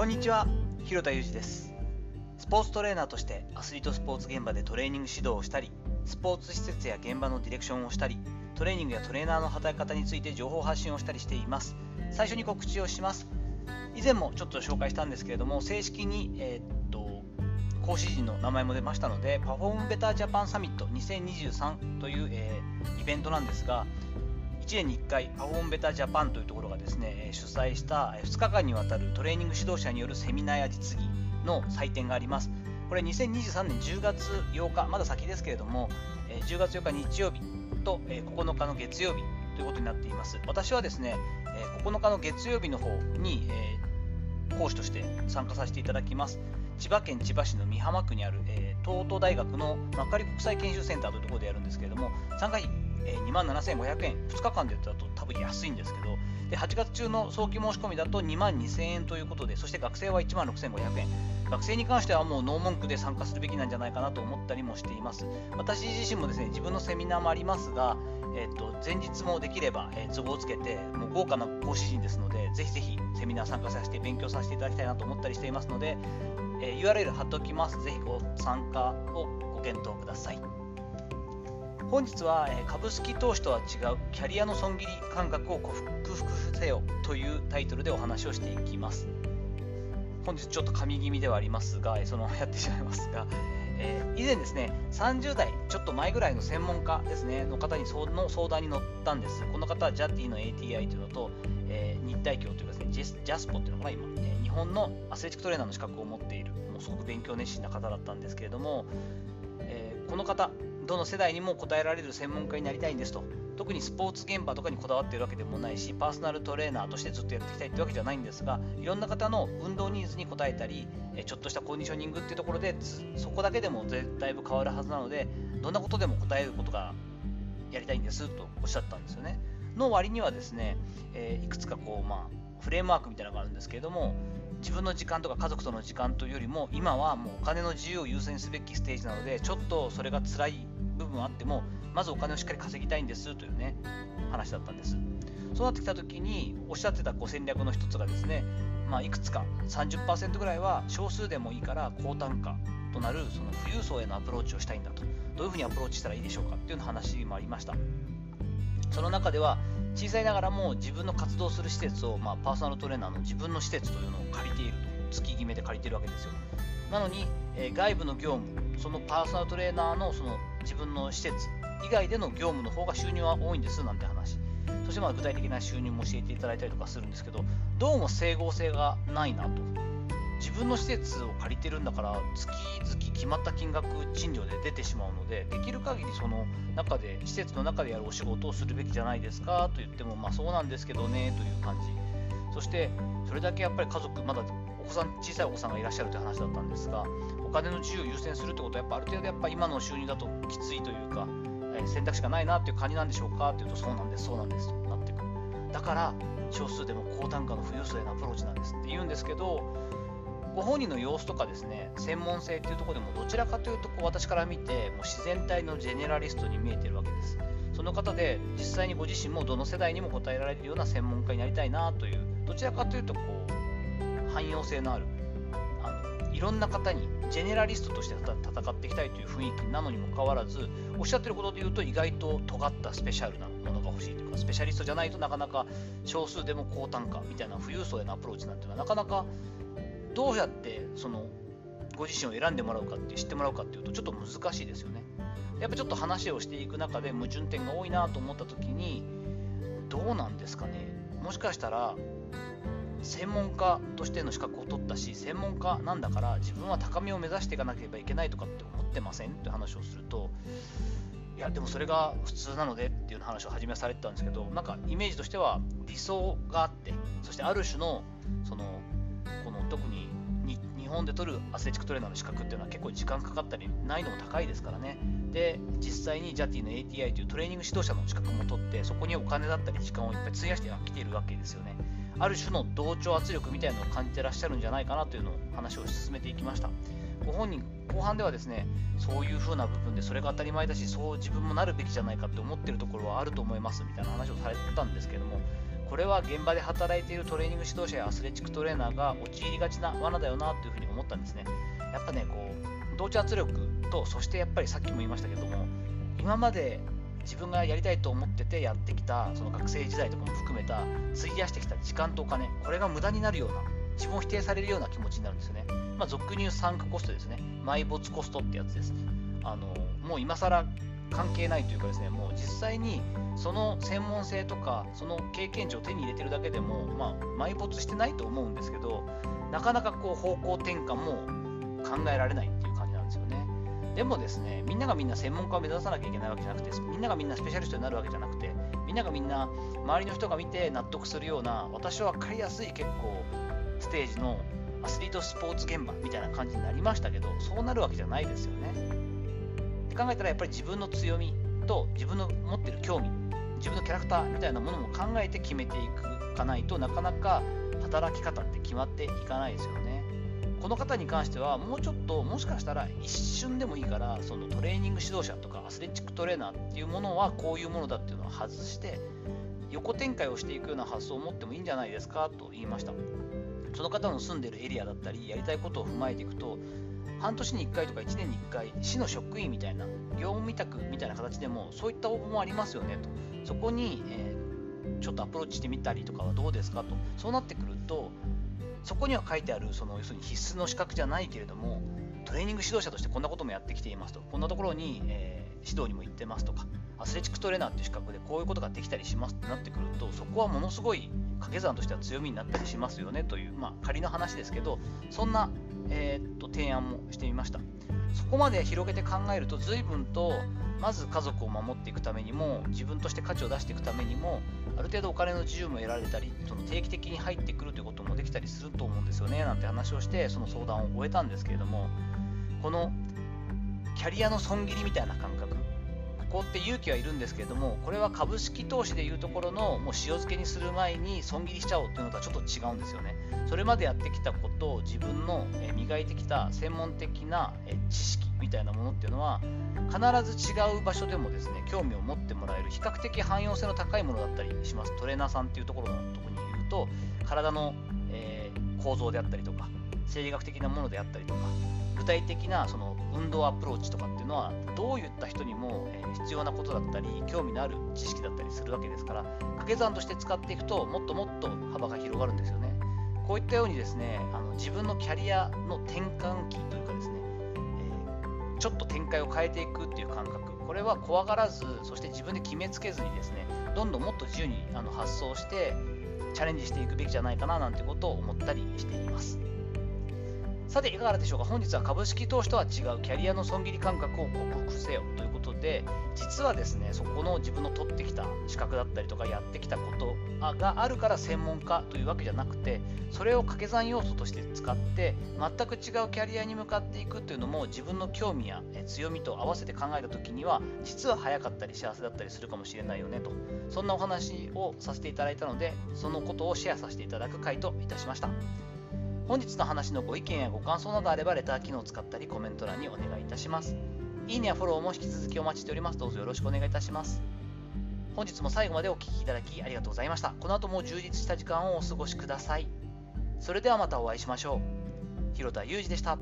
こんにちは広田裕二です。スポーツトレーナーとしてアスリートスポーツ現場でトレーニング指導をしたりスポーツ施設や現場のディレクションをしたりトレーニングやトレーナーの働き方について情報発信をしたりしています。最初に告知をします。以前もちょっと紹介したんですけれども正式に、えー、っと講師陣の名前も出ましたのでパフォームベタージャパンサミット2023という、えー、イベントなんですが1年に1回パフォームベタジャパンというところがですね主催した2日間にわたるトレーニング指導者によるセミナーや実技の祭典があります。これ2023年10月8日まだ先ですけれども10月8日日曜日と9日の月曜日ということになっています。私はですね9日の月曜日の方に講師として参加させていただきます。千葉県千葉市の美浜区にある、えー、東都大学の幕張国際研修センターというところでやるんですけれども参加費え、2万7500円、2日間でだと多分安いんですけど、で8月中の早期申し込みだと2万2000円ということで、そして学生は1万6500円。学生に関してはもうノー文句で参加するべきなんじゃないかなと思ったりもしています。私自身もですね、自分のセミナーもありますが、えー、と前日もできれば、えー、都合をつけて、もう豪華な講師陣ですので、ぜひぜひセミナー参加させて勉強させていただきたいなと思ったりしていますので、えー、URL 貼っておきます。ぜひご参加をご検討ください。本日は株式投資とは違うキャリアの損切り感覚を克服せよというタイトルでお話をしていきます。本日ちょっと神気味ではありますがそのやってしまいますが、えー、以前ですね30代ちょっと前ぐらいの専門家ですねの方にその相談に乗ったんです。この方はジャティの ATI というのと、えー、日体協というかですねジャスポっていうのが今、え、日本のアスレチックトレーナーの資格を持っているもうすごく勉強熱心な方だったんですけれども、えー、この方どの世代にも答えられる専門家になりたいんですと特にスポーツ現場とかにこだわっているわけでもないしパーソナルトレーナーとしてずっとやっていきたいってわけじゃないんですがいろんな方の運動ニーズに応えたりちょっとしたコンディショニングっていうところでそこだけでもだいぶ変わるはずなのでどんなことでも答えることがやりたいんですとおっしゃったんですよね。の割にはですね、えー、いくつかこう、まあ、フレームワークみたいなのがあるんですけれども自分の時間とか家族との時間というよりも今はもうお金の自由を優先すべきステージなのでちょっとそれが辛い部分あってもまずお金をしっかり稼ぎたいんですというね話だったんです。そうなってきた時におっしゃってたご戦略の一つがですね、まあ、いくつか30%ぐらいは少数でもいいから高単価となるその富裕層へのアプローチをしたいんだと。どういうふうにアプローチしたらいいでしょうかっていう話もありました。その中では小さいながらも自分の活動する施設を、まあ、パーソナルトレーナーの自分の施設というのを借りていると。月決めで借りているわけですよ。なのに、えー、外部の業務そのパーソナルトレーナーのその自分の施設以外での業務の方が収入は多いんですなんて話。そしてまあ具体的な収入も教えていただいたりとかするんですけどどうも整合性がないなと。自分の施設を借りてるんだから月々決まった金額賃料で出てしまうのでできる限りその中で施設の中でやるお仕事をするべきじゃないですかと言ってもまあそうなんですけどねという感じ。そしてそれだけやっぱり家族まだ子さん小さいお子さんがいらっしゃるという話だったんですがお金の自由を優先するってことはやっぱある程度やっぱ今の収入だときついというか、え選択肢がないなっていう感じなんでしょうかっていうとそうなんです。そうなんです。となってくる。だから少数でも高単価の富裕層へのアプローチなんですって言うんですけどご本人の様子とかですね専門性っていうところでもどちらかというとこう私から見てもう自然体のジェネラリストに見えてるわけです。その方で実際にご自身もどの世代にも答えられるような専門家になりたいなというどちらかというとこう汎用性のあるあのいろんな方にジェネラリストとして戦っていきたいという雰囲気なのにもかかわらずおっしゃってることで言うと意外と尖ったスペシャルなものが欲しいというかスペシャリストじゃないとなかなか少数でも高単価みたいな富裕層へのアプローチなんていうのはなかなかどうやってそのご自身を選んでもらうかって知ってもらうかっていうとちょっと難しいですよね。やっぱちょっと話をしていく中で矛盾点が多いなと思った時にどうなんですかねもしかしたら専門家としての資格を取ったし専門家なんだから自分は高みを目指していかなければいけないとかって思ってませんって話をするといやでもそれが普通なのでっていう話を始めはされてたんですけどなんかイメージとしては理想があってそしてある種のそのこの特に本で取るアスレチックトレーナーの資格っていうのは結構時間かかったり難易度も高いですからね。で実際に JATI の ATI というトレーニング指導者の資格も取ってそこにお金だったり時間をいっぱい費やしてきているわけですよね。ある種の同調圧力みたいなのを感じてらっしゃるんじゃないかなというのを話を進めていきました。ご本人後半ではですねそういう風な部分でそれが当たり前だしそう自分もなるべきじゃないかって思ってるところはあると思いますみたいな話をされてたんですけどもこれは現場で働いているトレーニング指導者やアスレチックトレーナーが陥りがちな罠だよなというふうに思ったんですね。やっぱね、こう、同調圧力と、そしてやっぱりさっきも言いましたけども、今まで自分がやりたいと思っててやってきた、その学生時代とかも含めた、費やしてきた時間とお金、これが無駄になるような、自分を否定されるような気持ちになるんですよね。まあ、俗に言うサンクコストですね。埋没コストってやつです。あのもう今更関係ないというかですね、もう実際にその専門性とか、その経験値を手に入れてるだけでも、まあ、埋没してないと思うんですけど、なかなかこう方向転換も考えられないっていう感じなんですよね。でもですね、みんながみんな専門家を目指さなきゃいけないわけじゃなくて、みんながみんなスペシャリストになるわけじゃなくて、みんながみんな周りの人が見て納得するような、私は分かりやすい結構ステージのアスリートスポーツ現場みたいな感じになりましたけど、そうなるわけじゃないですよね。って考えたらやっぱり自分の強みと自分の持ってる興味自分のキャラクターみたいなものも考えて決めていくかないとなかなか働き方って決まっていかないですよね。この方に関してはもうちょっともしかしたら一瞬でもいいからそのトレーニング指導者とかアスレチックトレーナーっていうものはこういうものだっていうのを外して横展開をしていくような発想を持ってもいいんじゃないですかと言いました。その方の住んでるエリアだったりやりたいことを踏まえていくと半年に1回とか1年に1回、市の職員みたいな、業務委託みたいな形でも、そういった応募もありますよねと、そこに、えー、ちょっとアプローチしてみたりとかはどうですかと、そうなってくると、そこには書いてある、その要するに必須の資格じゃないけれども、トレーニング指導者としてこんなこともやってきていますと、こんなところに、えー、指導にも行ってますとか、アスレチックトレーナーっていう資格でこういうことができたりしますってなってくると、そこはものすごい掛け算としては強みになったりしますよねという、まあ、仮の話ですけど、そんなえー、っと提案もしてみました。そこまで広げて考えると随分とまず家族を守っていくためにも自分として価値を出していくためにもある程度お金の自由も得られたりその定期的に入ってくるということもできたりすると思うんですよねなんて話をしてその相談を終えたんですけれどもこのキャリアの損切りみたいな感覚こって勇気はいるんですけれどもこれは株式投資でいうところのもう塩漬けにする前に損切りしちゃおうというのとはちょっと違うんですよね。それまでやってきたことを自分の磨いてきた専門的な知識みたいなものっていうのは必ず違う場所でもですね興味を持ってもらえる比較的汎用性の高いものだったりします。トレーナーさんっていうところのとこに言うと体の、え、構造であったりとか生理学的なものであったりとか具体的なその運動アプローチとかっていうのはどういった人にも必要なことだったり興味のある知識だったりするわけですから掛け算として使っていくともっともっと幅が広がるんですよねこういったようにですねあの自分のキャリアの転換期というかですね、えー、ちょっと展開を変えていくっていう感覚これは怖がらずそして自分で決めつけずにですねどんどんもっと自由にあの発想してチャレンジしていくべきじゃないかななんてことを思ったりしています。さていかがでしょうか？本日は株式投資とは違うキャリアの損切り感覚を克服せよということで実はですねそこの自分の取ってきた資格だったりとかやってきたことがあるから専門家というわけじゃなくてそれを掛け算要素として使って全く違うキャリアに向かっていくというのも自分の興味や強みと合わせて考えた時には実は早かったり幸せだったりするかもしれないよねとそんなお話をさせていただいたのでそのことをシェアさせていただく回といたしました。本日の話のご意見やご感想などあればレター機能を使ったりコメント欄にお願いいたします。いいねやフォローも引き続きお待ちしております。どうぞよろしくお願いいたします。本日も最後までお聴きいただきありがとうございました。この後も充実した時間をお過ごしください。それではまたお会いしましょう。広田裕二でした。